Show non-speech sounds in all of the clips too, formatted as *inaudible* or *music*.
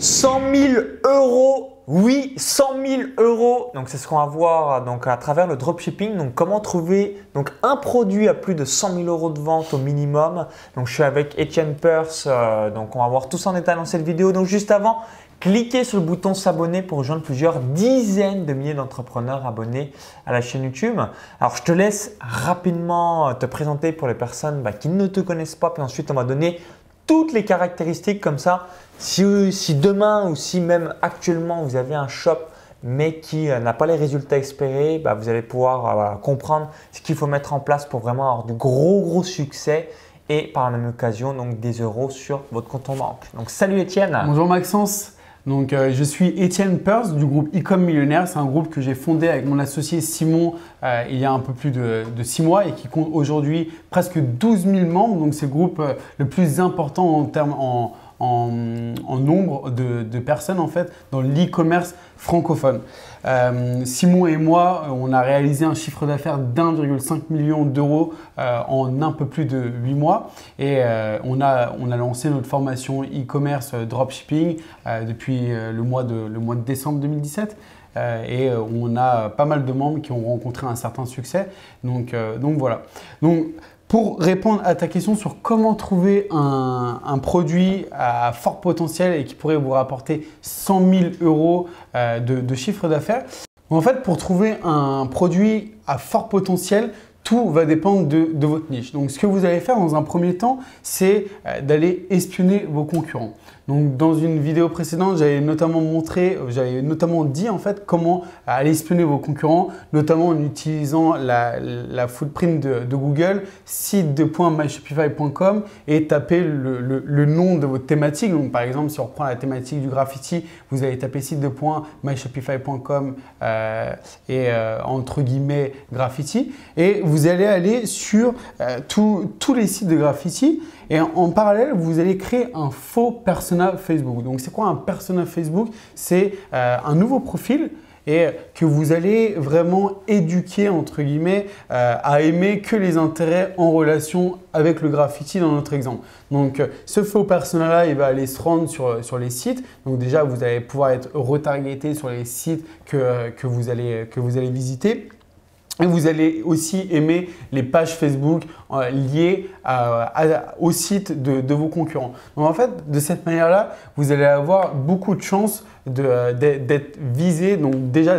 100 000 euros oui, 100 000 euros. Donc c'est ce qu'on va voir donc à travers le dropshipping. Donc comment trouver donc un produit à plus de 100 000 euros de vente au minimum. Donc je suis avec Etienne Purse. Euh, donc on va voir tout ça en détail dans cette vidéo. Donc juste avant, cliquez sur le bouton s'abonner pour rejoindre plusieurs dizaines de milliers d'entrepreneurs abonnés à la chaîne YouTube. Alors je te laisse rapidement te présenter pour les personnes bah, qui ne te connaissent pas. Puis ensuite on va donner toutes les caractéristiques comme ça. Si, demain ou si même actuellement vous avez un shop mais qui euh, n'a pas les résultats espérés, bah, vous allez pouvoir euh, comprendre ce qu'il faut mettre en place pour vraiment avoir du gros gros succès et par la même occasion donc des euros sur votre compte en banque. Donc salut Étienne. Bonjour Maxence. Donc, euh, je suis Étienne Purse du groupe Ecom Millionnaire. C'est un groupe que j'ai fondé avec mon associé Simon euh, il y a un peu plus de, six mois et qui compte aujourd'hui presque 12 000 membres. Donc, c'est le groupe euh, le plus important en termes en, nombre de, personnes en fait dans l'e-commerce francophone. Simon et moi, on a réalisé un chiffre d'affaires d'1,5 million d'euros en un peu plus de 8 mois et on, a, on a lancé notre formation e-commerce dropshipping depuis le, mois de, le mois de décembre 2017. Euh, et euh, on a pas mal de membres qui ont rencontré un certain succès. Donc, euh, donc voilà. Donc, pour répondre à ta question sur comment trouver un, produit à fort potentiel et qui pourrait vous rapporter 100 000 euros de, chiffre d'affaires, en fait, pour trouver un produit à fort potentiel, tout va dépendre de, de, votre niche. Donc, ce que vous allez faire dans un premier temps, c'est d'aller espionner vos concurrents. Donc, dans une vidéo précédente, j'avais notamment montré, j'avais notamment dit en fait comment aller espionner vos concurrents, notamment en utilisant la, footprint de, Google, de .myshopify.com et taper le, nom de votre thématique. Donc, par exemple, si on reprend la thématique du graffiti, vous allez taper site de myshopify.com euh, et euh, entre guillemets graffiti et vous allez aller sur euh, tous les sites de graffiti et en, parallèle, vous allez créer un faux persona Facebook. Donc, c'est quoi un persona Facebook? C'est euh, un nouveau profil et que vous allez vraiment éduquer, entre guillemets, euh, à aimer que les intérêts en relation avec le graffiti dans notre exemple. Donc, ce faux persona-là, il va aller se rendre sur, sur les sites. Donc, déjà, vous allez pouvoir être retargeté sur les sites que, que, vous, allez, que vous allez visiter. Et vous allez aussi aimer les pages Facebook euh, liées au site de, vos concurrents. Donc en fait, de cette manière-là, vous allez avoir beaucoup de chances euh, d'être visé, donc déjà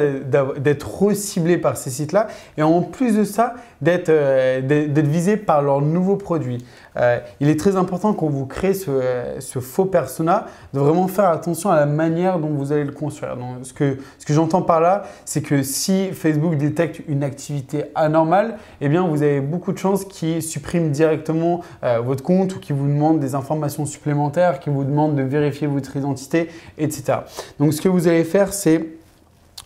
d'être reciblé par ces sites-là, et en plus de ça, d'être euh, visé par leurs nouveaux produits. Euh, il est très important quand vous créez ce, faux persona de vraiment faire attention à la manière dont vous allez le construire. Donc, ce que, ce que j'entends par là, c'est que si Facebook détecte une activité anormale, eh bien vous avez beaucoup de chances qu'il supprime directement votre compte ou qu'il vous demande des informations supplémentaires, qu'il vous demande de vérifier votre identité, etc. Donc ce que vous allez faire, c'est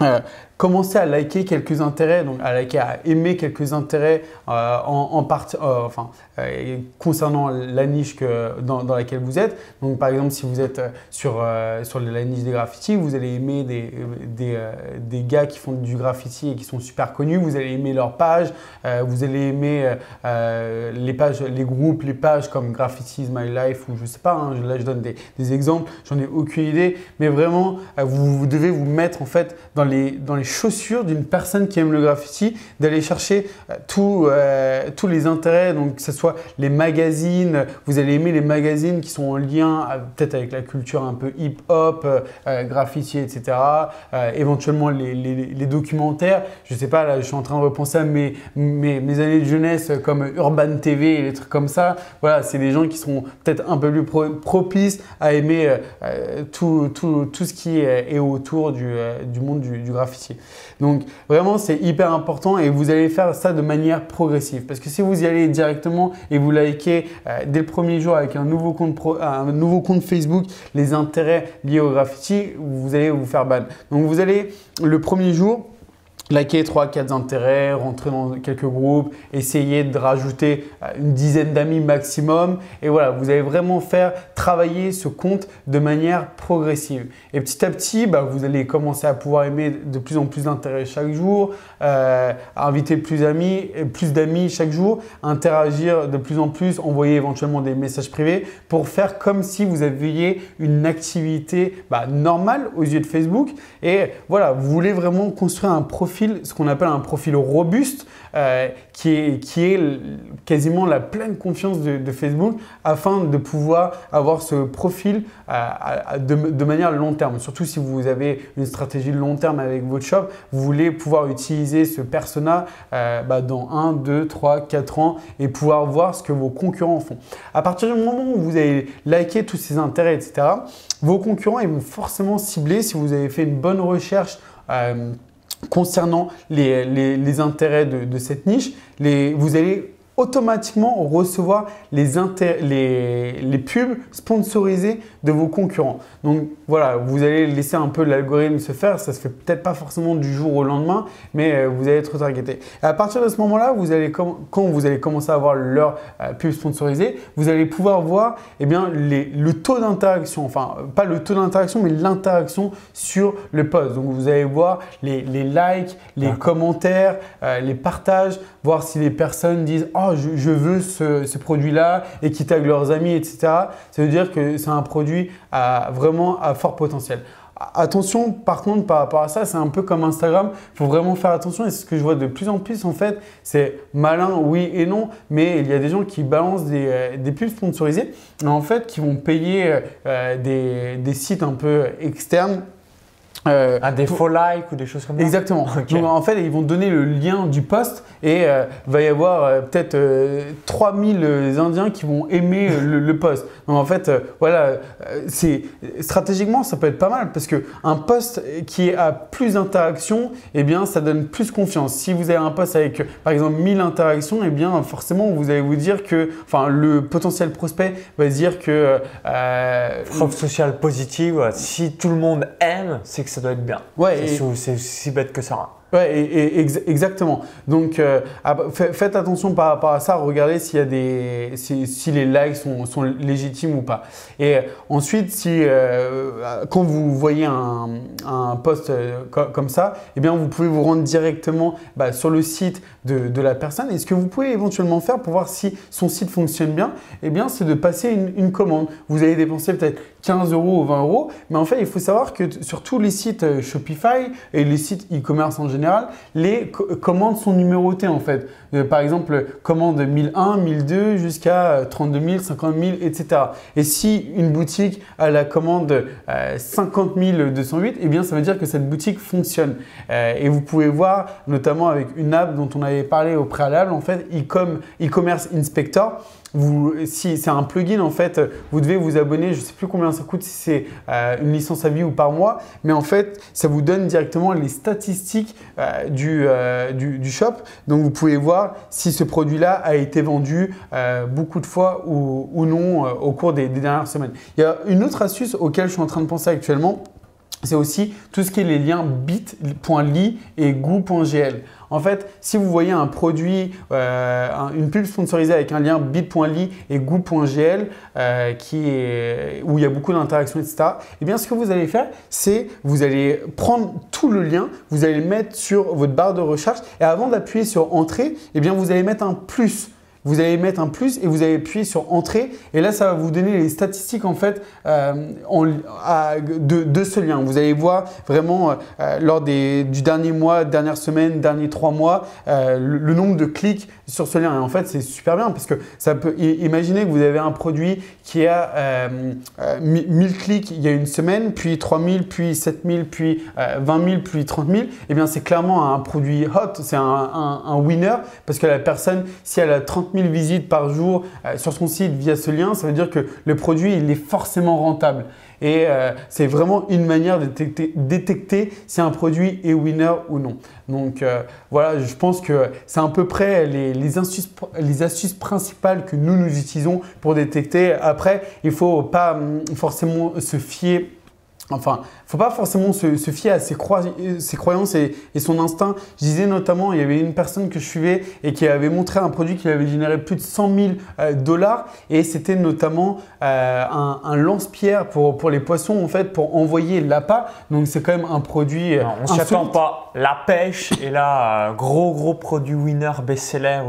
euh, commencer à liker quelques intérêts, donc à liker, à aimer quelques intérêts euh, en, partie, euh, enfin, euh, concernant la niche que, dans, laquelle vous êtes. Donc par exemple, si vous êtes sur, sur la niche des graffitis, vous allez aimer des, des, des, gars qui font du graffiti et qui sont super connus, vous allez aimer leurs pages, vous allez aimer les pages, les groupes, les pages comme Graffiti is My Life ou je sais pas, hein, là je donne des, des exemples, j'en ai aucune idée, mais vraiment vous, vous, devez vous mettre en fait dans les, dans les chaussures d'une personne qui aime le graffiti, d'aller chercher euh, euh, tous les intérêts, donc que ce soit les magazines, vous allez aimer les magazines qui sont en lien euh, peut-être avec la culture un peu hip-hop, graffiti, etc. éventuellement les, documentaires. Je sais pas, là je suis en train de repenser à mes, mes, années de jeunesse comme Urban TV et les trucs comme ça. Voilà, c'est des gens qui sont peut-être un peu plus propices à aimer tout, tout, tout, ce qui est, autour du, du monde du, du graffiti. Donc vraiment, c'est hyper important et vous allez faire ça de manière progressive. Parce que si vous y allez directement et vous likez euh, dès le premier jour avec un nouveau, compte un nouveau compte Facebook les intérêts liés au graffiti, vous allez vous faire ban. Donc vous allez le premier jour liker 3-4 intérêts, rentrer dans quelques groupes, essayer de rajouter euh, une dizaine d'amis maximum. Et voilà, vous allez vraiment faire travailler ce compte de manière progressive. Et petit à petit, bah, vous allez commencer à pouvoir aimer de plus en plus d'intérêts chaque jour, euh, inviter plus d'amis, plus d'amis chaque jour, interagir de plus en plus, envoyer éventuellement des messages privés pour faire comme si vous aviez une activité bah, normale aux yeux de Facebook. Et voilà, vous voulez vraiment construire un profil ce qu'on appelle un profil robuste, euh, qui, est, qui est quasiment la pleine confiance de, Facebook afin de pouvoir avoir ce profil euh, de, manière long terme. Surtout si vous avez une stratégie long terme avec votre shop, vous voulez pouvoir utiliser ce persona euh, bah, dans 1, 2, 3, 4 ans et pouvoir voir ce que vos concurrents font. À partir du moment où vous avez liké tous ces intérêts, etc., vos concurrents ils vont forcément cibler si vous avez fait une bonne recherche concernant les, intérêts de, cette niche, vous allez automatiquement recevoir les, les, pubs sponsorisées de vos concurrents. Donc voilà, vous allez laisser un peu l'algorithme se faire. Ça se fait peut-être pas forcément du jour au lendemain, mais euh, vous allez être targeté. Et à partir de ce moment-là, vous allez quand vous allez commencer à avoir leur euh, pub sponsorisée, vous allez pouvoir voir eh bien, le taux d'interaction, enfin pas le taux d'interaction, mais l'interaction sur le post. Donc vous allez voir les, likes, les commentaires, euh, les partages, voir si les personnes disent oh je, veux ce, produit-là et qui taguent leurs amis, etc. Ça veut dire que c'est un produit à, vraiment à fort potentiel. Attention, par contre, par rapport à ça, c'est un peu comme Instagram. Il faut vraiment faire attention. Et c'est ce que je vois de plus en plus, en fait, c'est malin, oui et non. Mais il y a des gens qui balancent des, euh, pubs sponsorisées, en fait, qui vont payer euh, des, des sites un peu externes euh, à des faux likes ou des choses comme ça Exactement. Donc en fait, ils vont donner le lien du post et il euh, va y avoir euh, peut-être 3000 Indiens qui vont aimer le, post. Donc en fait, voilà, c'est stratégiquement ça peut être pas mal parce que un post qui a plus d'interactions, eh bien ça donne plus confiance. Si vous avez un post avec par exemple 1000 interactions, eh bien forcément vous allez vous dire que, enfin le potentiel prospect va dire que preuve sociale positive. Si tout le monde aime, c'est que ça doit être bien. Ouais, c'est si bête que ça. Ouais, et, exactement. Donc, euh, ah, bah, faites attention par rapport à ça. Regardez s'il y a des, si, les likes sont, sont, légitimes ou pas. Et ensuite, si euh, quand vous voyez un, un post euh, comme ça, eh bien, vous pouvez vous rendre directement bah, sur le site de, de, la personne. Et ce que vous pouvez éventuellement faire pour voir si son site fonctionne bien, eh bien, c'est de passer une, une commande. Vous allez dépenser peut-être 15 euros ou 20 euros, mais en fait, il faut savoir que sur tous les sites Shopify et les sites e-commerce en général les commandes sont numérotées en fait. Euh, par exemple, commande 1001, 1002 jusqu'à 32 000, 50 000, etc. Et si une boutique a la commande 50 208, eh bien ça veut dire que cette boutique fonctionne. Euh, et vous pouvez voir, notamment avec une app dont on avait parlé au préalable, en fait, e-commerce Inspector si c'est un plugin en fait, vous devez vous abonner. Je ne sais plus combien ça coûte si c'est euh, une licence à vie ou par mois, mais en fait, ça vous donne directement les statistiques euh, euh, du, du, shop. Donc vous pouvez voir si ce produit-là a été vendu beaucoup de fois ou, non au cours des, des dernières semaines. Il y a une autre astuce auquel je suis en train de penser actuellement c'est aussi tout ce qui est les liens bit.ly et goo.gl. En fait, si vous voyez un produit, euh, une pub sponsorisée avec un lien bit.ly et goo.gl euh, où il y a beaucoup d'interactions, etc., eh bien, ce que vous allez faire, c'est vous allez prendre tout le lien, vous allez le mettre sur votre barre de recherche et avant d'appuyer sur Entrée, eh bien, vous allez mettre un plus vous allez mettre un plus et vous allez appuyer sur entrée et là ça va vous donner les statistiques en fait euh, de, ce lien. Vous allez voir vraiment euh, euh, lors des, du dernier mois, dernière semaine, derniers trois mois, le, nombre de clics sur ce lien. Et en fait c'est super bien parce que ça peut imaginer que vous avez un produit qui a 1000 clics il y a une semaine, puis 3000, puis 7000, puis 20 000, puis 30 000. Et bien c'est clairement un produit hot, c'est un, un winner parce que la personne si elle a 30 000 visites par jour euh, sur son site via ce lien, ça veut dire que le produit, il est forcément rentable. Et euh, c'est vraiment une manière de détecter, si un produit est winner ou non. Donc euh, voilà, je pense que c'est à peu près les, les, astuces, les, astuces, principales que nous, nous utilisons pour détecter. Après, il ne faut pas hum, forcément se fier Enfin, faut pas forcément se, fier à ses, croyances et, son instinct. Je disais notamment, il y avait une personne que je suivais et qui avait montré un produit qui avait généré plus de 100 000 euh, dollars et c'était notamment euh, un, lance-pierre pour, pour les poissons en fait pour envoyer l'appât. Donc c'est quand même un produit. Euh, on ne s'y attend pas. La pêche est là, gros gros produit winner best-seller.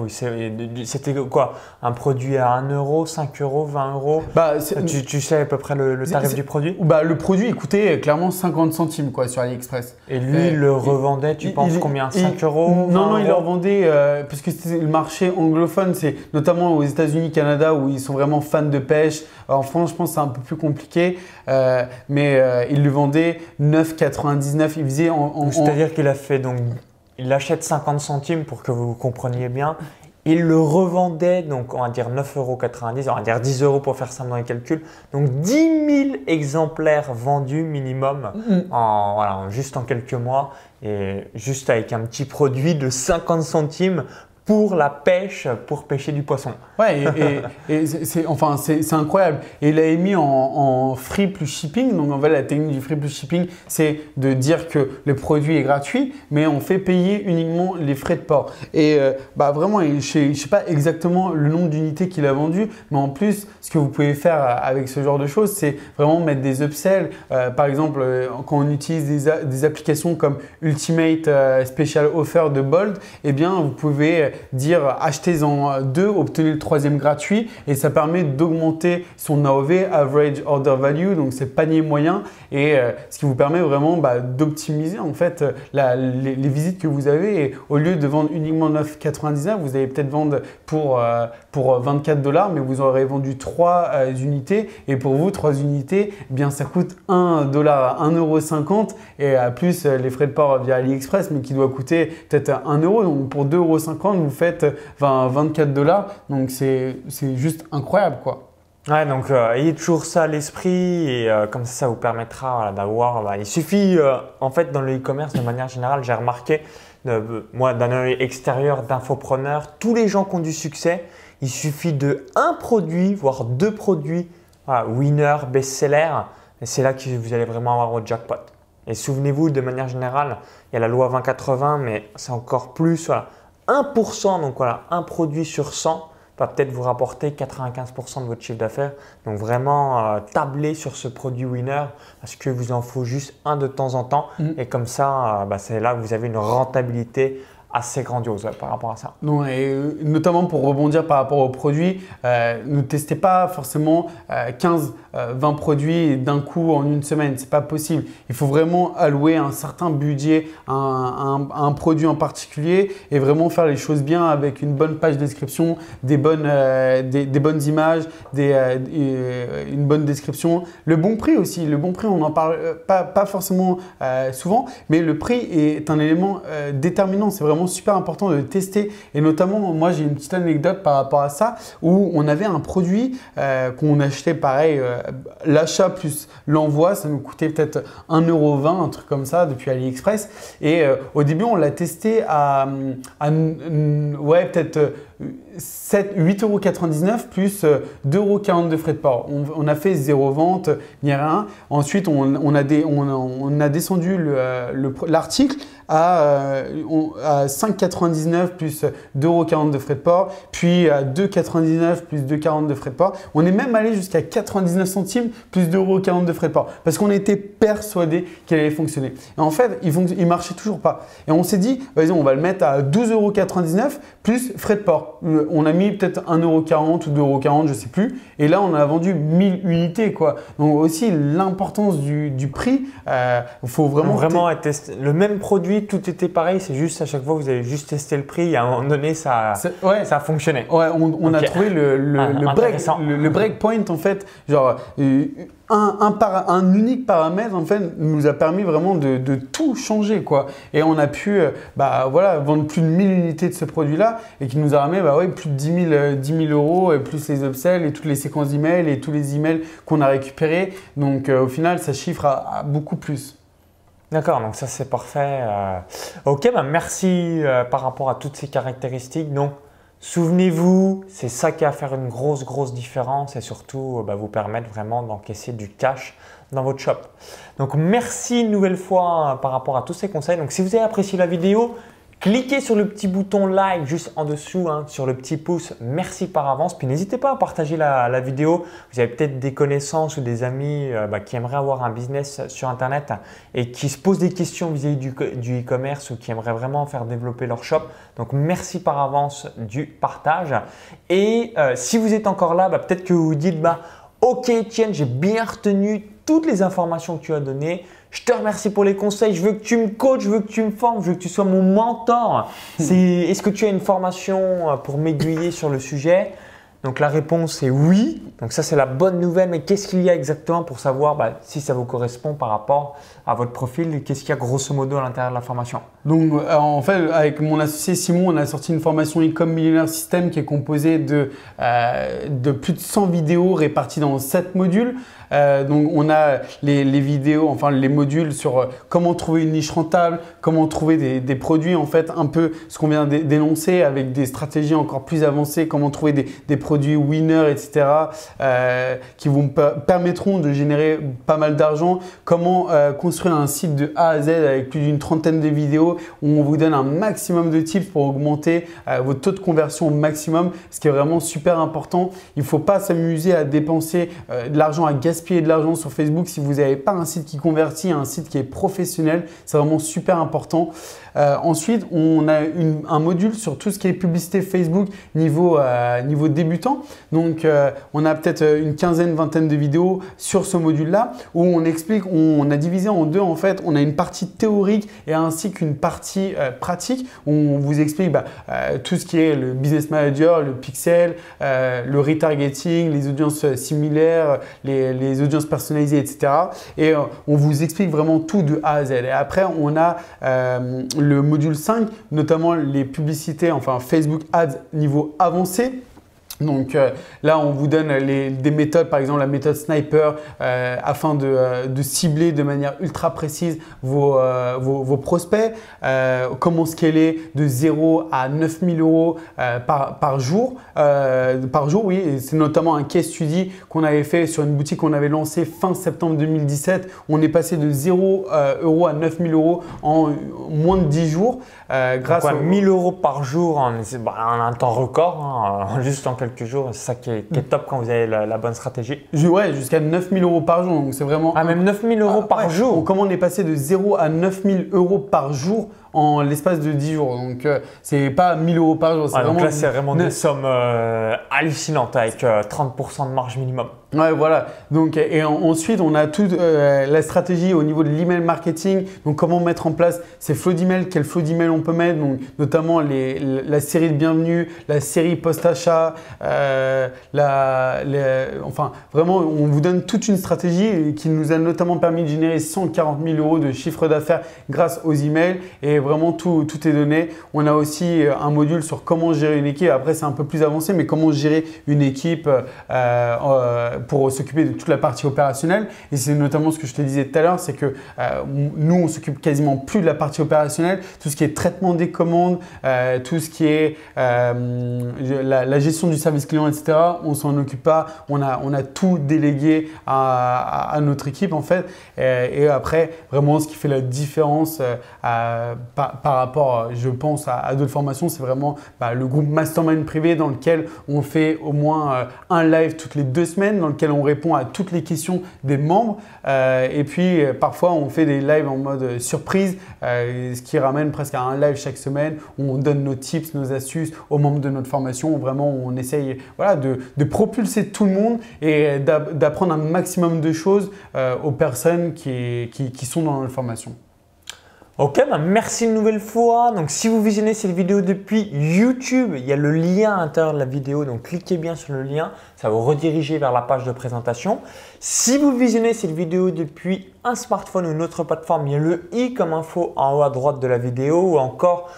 C'était quoi? Un produit à 1 euro, 5 euros, 20 euros? Bah, tu, tu, sais à peu près le, tarif du produit? Bah, Le produit, coûtait clairement 50 centimes quoi, sur AliExpress. Et lui, il le revendait, tu penses combien 5 euros Non, non, il le revendait, euh, parce que c'est le marché anglophone, c'est notamment aux États-Unis, Canada, où ils sont vraiment fans de pêche. En France, je pense que c'est un peu plus compliqué, euh, mais euh, il le vendait 9,99. Il faisait en. C'est-à-dire qu'il a fait donc. Il achète 50 centimes pour que vous compreniez bien. Il le revendait, donc on va dire 9,90 euros, on va dire 10 euros pour faire simple dans les calculs. Donc 10 000 exemplaires vendus minimum mm-hmm. en, voilà, juste en quelques mois et juste avec un petit produit de 50 centimes pour la pêche, pour pêcher du poisson. Ouais, et, c'est enfin, incroyable. Et il a mis en, free plus shipping. Donc en fait, la technique du free plus shipping, c'est de dire que le produit est gratuit, mais on fait payer uniquement les frais de port. Et euh, bah vraiment, je ne sais, pas exactement le nombre d'unités qu'il a vendu, mais en plus, ce que vous pouvez faire avec ce genre de choses, c'est vraiment mettre des upsells. Euh, par exemple, euh, quand on utilise des, des applications comme Ultimate Special Offer de Bold, eh bien, vous pouvez dire achetez-en deux, obtenez le troisième gratuit et ça permet d'augmenter son AOV, Average Order Value, donc c'est panier moyen et euh, ce qui vous permet vraiment bah, d'optimiser en fait les, visites que vous avez et au lieu de vendre uniquement 9,99, vous allez peut-être vendre pour, euh, pour 24 dollars mais vous aurez vendu 3 euh, unités et pour vous 3 unités, eh bien ça coûte 1 dollar, 1,50€ et à plus les frais de port via AliExpress mais qui doit coûter peut-être 1 euro donc pour 2,50€ vous faites 20, 24 dollars. Donc c'est juste incroyable quoi. Ouais, donc euh, ayez toujours ça à l'esprit et euh, comme ça, ça vous permettra d'avoir. Bah, il suffit, euh, en fait, dans le e-commerce, de manière générale, j'ai remarqué, moi, d'un œil extérieur d'infopreneur, tous les gens qui ont du succès, il suffit de un produit, voire deux produits, winner, best-seller, et c'est là que vous allez vraiment avoir votre jackpot. Et souvenez-vous, de manière générale, il y a la loi 2080, mais c'est encore plus. Voilà, 1%, donc voilà, un produit sur 100 va peut-être vous rapporter 95% de votre chiffre d'affaires. Donc vraiment euh, tabler sur ce produit winner parce que vous en faut juste un de temps en temps mm. et comme ça, euh, bah, c'est là que vous avez une rentabilité assez grandiose par rapport à ça. Non, et euh, notamment pour rebondir par rapport aux produits, euh, ne testez pas forcément 15, euh, 20 produits d'un coup en une semaine. C'est pas possible. Il faut vraiment allouer un certain budget à un, produit en particulier et vraiment faire les choses bien avec une bonne page description, des bonnes, des, bonnes images, des, une bonne description. Le bon prix aussi. Le bon prix, on n'en parle pas forcément souvent, mais le prix est un élément déterminant. C'est vraiment super important de tester. Et notamment, moi, j'ai une petite anecdote par rapport à ça où on avait un produit euh, qu'on achetait pareil, euh, l'achat plus l'envoi, ça nous coûtait peut-être 1,20€, un truc comme ça, depuis AliExpress. Et euh, au début, on l'a testé à, à ouais, peut-être 8,99€ plus 2,40€ de frais de port. On, a fait zéro vente, ni rien. Ensuite, on, a, des, on, a descendu l'article à, 5,99€ euh, plus 2,40€ de frais de port, puis à 2,99€ plus 2,40€ de frais de port. On est même allé jusqu'à 99 centimes plus 2,40€ de frais de port parce qu'on était persuadé qu'elle allait fonctionner. Et en fait, il ne marchait toujours pas. Et on s'est dit, vas-y, on va le mettre à 12,99€ plus frais de port. Euh, on a mis peut-être 1,40€ ou 2,40€, je ne sais plus. Et là, on a vendu 1000 unités. Quoi. Donc aussi, l'importance du, prix, il euh, faut vraiment... Vraiment. Le même produit, tout était pareil. C'est juste à chaque fois, vous avez juste testé le prix. Et à un moment donné, ça, ça a fonctionné. Ouais, on, a trouvé le, le, ah, break, le, breakpoint, en fait. Genre, euh, un, un, unique paramètre en fait nous a permis vraiment de, tout changer quoi et on a pu euh, bah, voilà, vendre plus de 1000 unités de ce produit là et qui nous a ramené bah, ouais, plus de 10 000, 10 000 euros et plus les upsells et toutes les séquences d'emails et tous les emails qu'on a récupérés donc euh, au final ça chiffre à, beaucoup plus D'accord, donc ça c'est parfait. Euh. ok, bah merci par rapport à toutes ces caractéristiques. Donc Souvenez-vous, c'est ça qui va faire une grosse, grosse différence et surtout bah, vous permettre vraiment d'encaisser du cash dans votre shop. Donc merci une nouvelle fois par rapport à tous ces conseils. Donc si vous avez apprécié la vidéo, Cliquez sur le petit bouton like juste en dessous, hein, sur le petit pouce. Merci par avance. Puis n'hésitez pas à partager la, vidéo. Vous avez peut-être des connaissances ou des amis euh, bah, qui aimeraient avoir un business sur Internet et qui se posent des questions vis-à-vis du e-commerce ou qui aimeraient vraiment faire développer leur shop. Donc merci par avance du partage. Et euh, si vous êtes encore là, bah, peut-être que vous vous dites bah, Ok, Etienne, j'ai bien retenu toutes les informations que tu as données. Je te remercie pour les conseils. Je veux que tu me coaches, je veux que tu me formes, je veux que tu sois mon mentor. *laughs* Est-ce que tu as une formation euh, pour m'aiguiller sur le sujet? Donc la réponse est oui. Donc ça c'est la bonne nouvelle. Mais qu'est-ce qu'il y a exactement pour savoir bah, si ça vous correspond par rapport à votre profil et qu'est-ce qu'il y a grosso modo à l'intérieur de la formation? Donc euh, en fait avec mon associé Simon on a sorti une formation e-com System qui est composée de, euh, de plus de 100 vidéos réparties dans 7 modules. Euh, donc on a les, vidéos, enfin les modules sur euh, comment trouver une niche rentable, comment trouver des, produits en fait un peu ce qu'on vient d'énoncer avec des stratégies encore plus avancées, comment trouver des, produits winners, etc. Euh, qui vous permettront de générer pas mal d'argent, comment construire un site de A à Z avec plus d'une trentaine de vidéos où on vous donne un maximum de tips pour augmenter votre taux de conversion au maximum, ce qui est vraiment super important. Il ne faut pas s'amuser à dépenser de l'argent à gaspiller de l'argent sur Facebook si vous n'avez pas un site qui convertit, un site qui est professionnel. C'est vraiment super important. Euh, ensuite, on a un module sur tout ce qui est publicité Facebook niveau, euh, niveau débutant. Donc, euh, on a peut-être une quinzaine, vingtaine de vidéos sur ce module-là où on explique, on, a divisé en deux en fait. On a une partie théorique et ainsi qu'une partie pratique où on vous explique bah, tout ce qui est le business manager, le pixel, le retargeting, les audiences similaires, les audiences personnalisées, etc. Et on vous explique vraiment tout de A à Z. Et après, on a le module 5, notamment les publicités, enfin Facebook Ads niveau avancé. Donc euh, là, on vous donne des méthodes, par exemple la méthode sniper, euh, afin euh, de, cibler de manière ultra précise vos, vos, prospects. comment scaler de 0 à 9000 euros par, par, jour. par jour, oui. C'est notamment un case study qu'on avait fait sur une boutique qu'on avait lancée fin septembre 2017. On est passé de 0 euros à 9000 euros en moins de 10 jours. grâce à 1000 euros par jour en, bah, un temps record, hein, *laughs* juste en quelques jours. C'est ça qui est, mm. top quand vous avez la, bonne stratégie. Ouais, jusqu'à 9000 euros par jour. Donc c'est vraiment. Ah, même 9000 euros ah, par jour. comment on est passé de 0 à 9000 euros par jour en l'espace de 10 jours. Donc, euh, c'est pas 1000 euros par jour. Donc là, c'est vraiment des sommes euh, hallucinantes avec 30% euh, de marge minimum. Ouais, voilà. Donc, et ensuite, on a toute la stratégie au niveau de l'email marketing. Donc, comment mettre en place ces flots d'email, quel flow d'email on peut mettre. Donc, notamment les, la série de bienvenue, la série post-achat. la, enfin, vraiment, on vous donne toute une stratégie qui nous a notamment permis de générer 140 000 euros de chiffre d'affaires grâce aux emails. Et vraiment tout, tout est donné. On a aussi euh, un module sur comment gérer une équipe. Après, c'est un peu plus avancé, mais comment gérer une équipe euh, euh, pour s'occuper de toute la partie opérationnelle. Et c'est notamment ce que je te disais tout à l'heure, c'est que nous, on s'occupe quasiment plus de la partie opérationnelle. Tout ce qui est traitement des commandes, tout ce qui est la, gestion du service client, etc. On s'en occupe pas. On a, on a tout délégué à, notre équipe en fait. Et, après, vraiment, ce qui fait la différence par, rapport, je pense, à, d'autres formations, c'est vraiment bah, le groupe Mastermind privé dans lequel on fait au moins euh, un live toutes les deux semaines, dans lequel on répond à toutes les questions des membres. Euh, et puis, euh, parfois, on fait des lives en mode surprise, ce qui ramène presque à un live chaque semaine on donne nos tips, nos astuces aux membres de notre formation. vraiment, on essaye voilà, de, propulser tout le monde et d'apprendre un maximum de choses aux personnes qui, qui sont dans notre formation. Ok, bah merci une nouvelle fois. Donc si vous visionnez cette vidéo depuis YouTube, il y a le lien à l'intérieur de la vidéo. Donc cliquez bien sur le lien, ça va vous rediriger vers la page de présentation. Si vous visionnez cette vidéo depuis un smartphone ou une autre plateforme, il y a le i comme info en haut à droite de la vidéo ou encore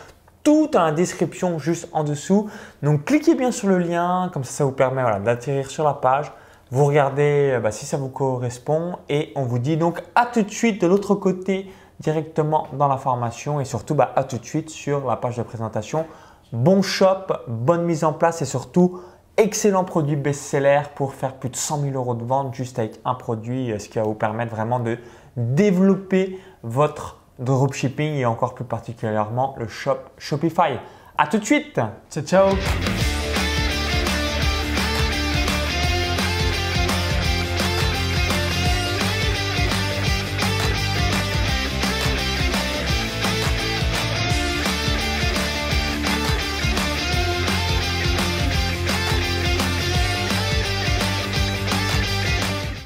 tout dans la description juste en dessous. Donc cliquez bien sur le lien, comme ça ça vous permet d'atterrir sur la page. Vous regardez bah, si ça vous correspond et on vous dit donc à tout de suite de l'autre côté directement dans la formation et surtout bah, à tout de suite sur la page de présentation. Bon shop, bonne mise en place et surtout excellent produit best-seller pour faire plus de 100 000 euros de vente juste avec un produit, euh, ce qui va vous permettre vraiment de développer votre dropshipping et encore plus particulièrement le shop Shopify. À tout de suite Ciao ciao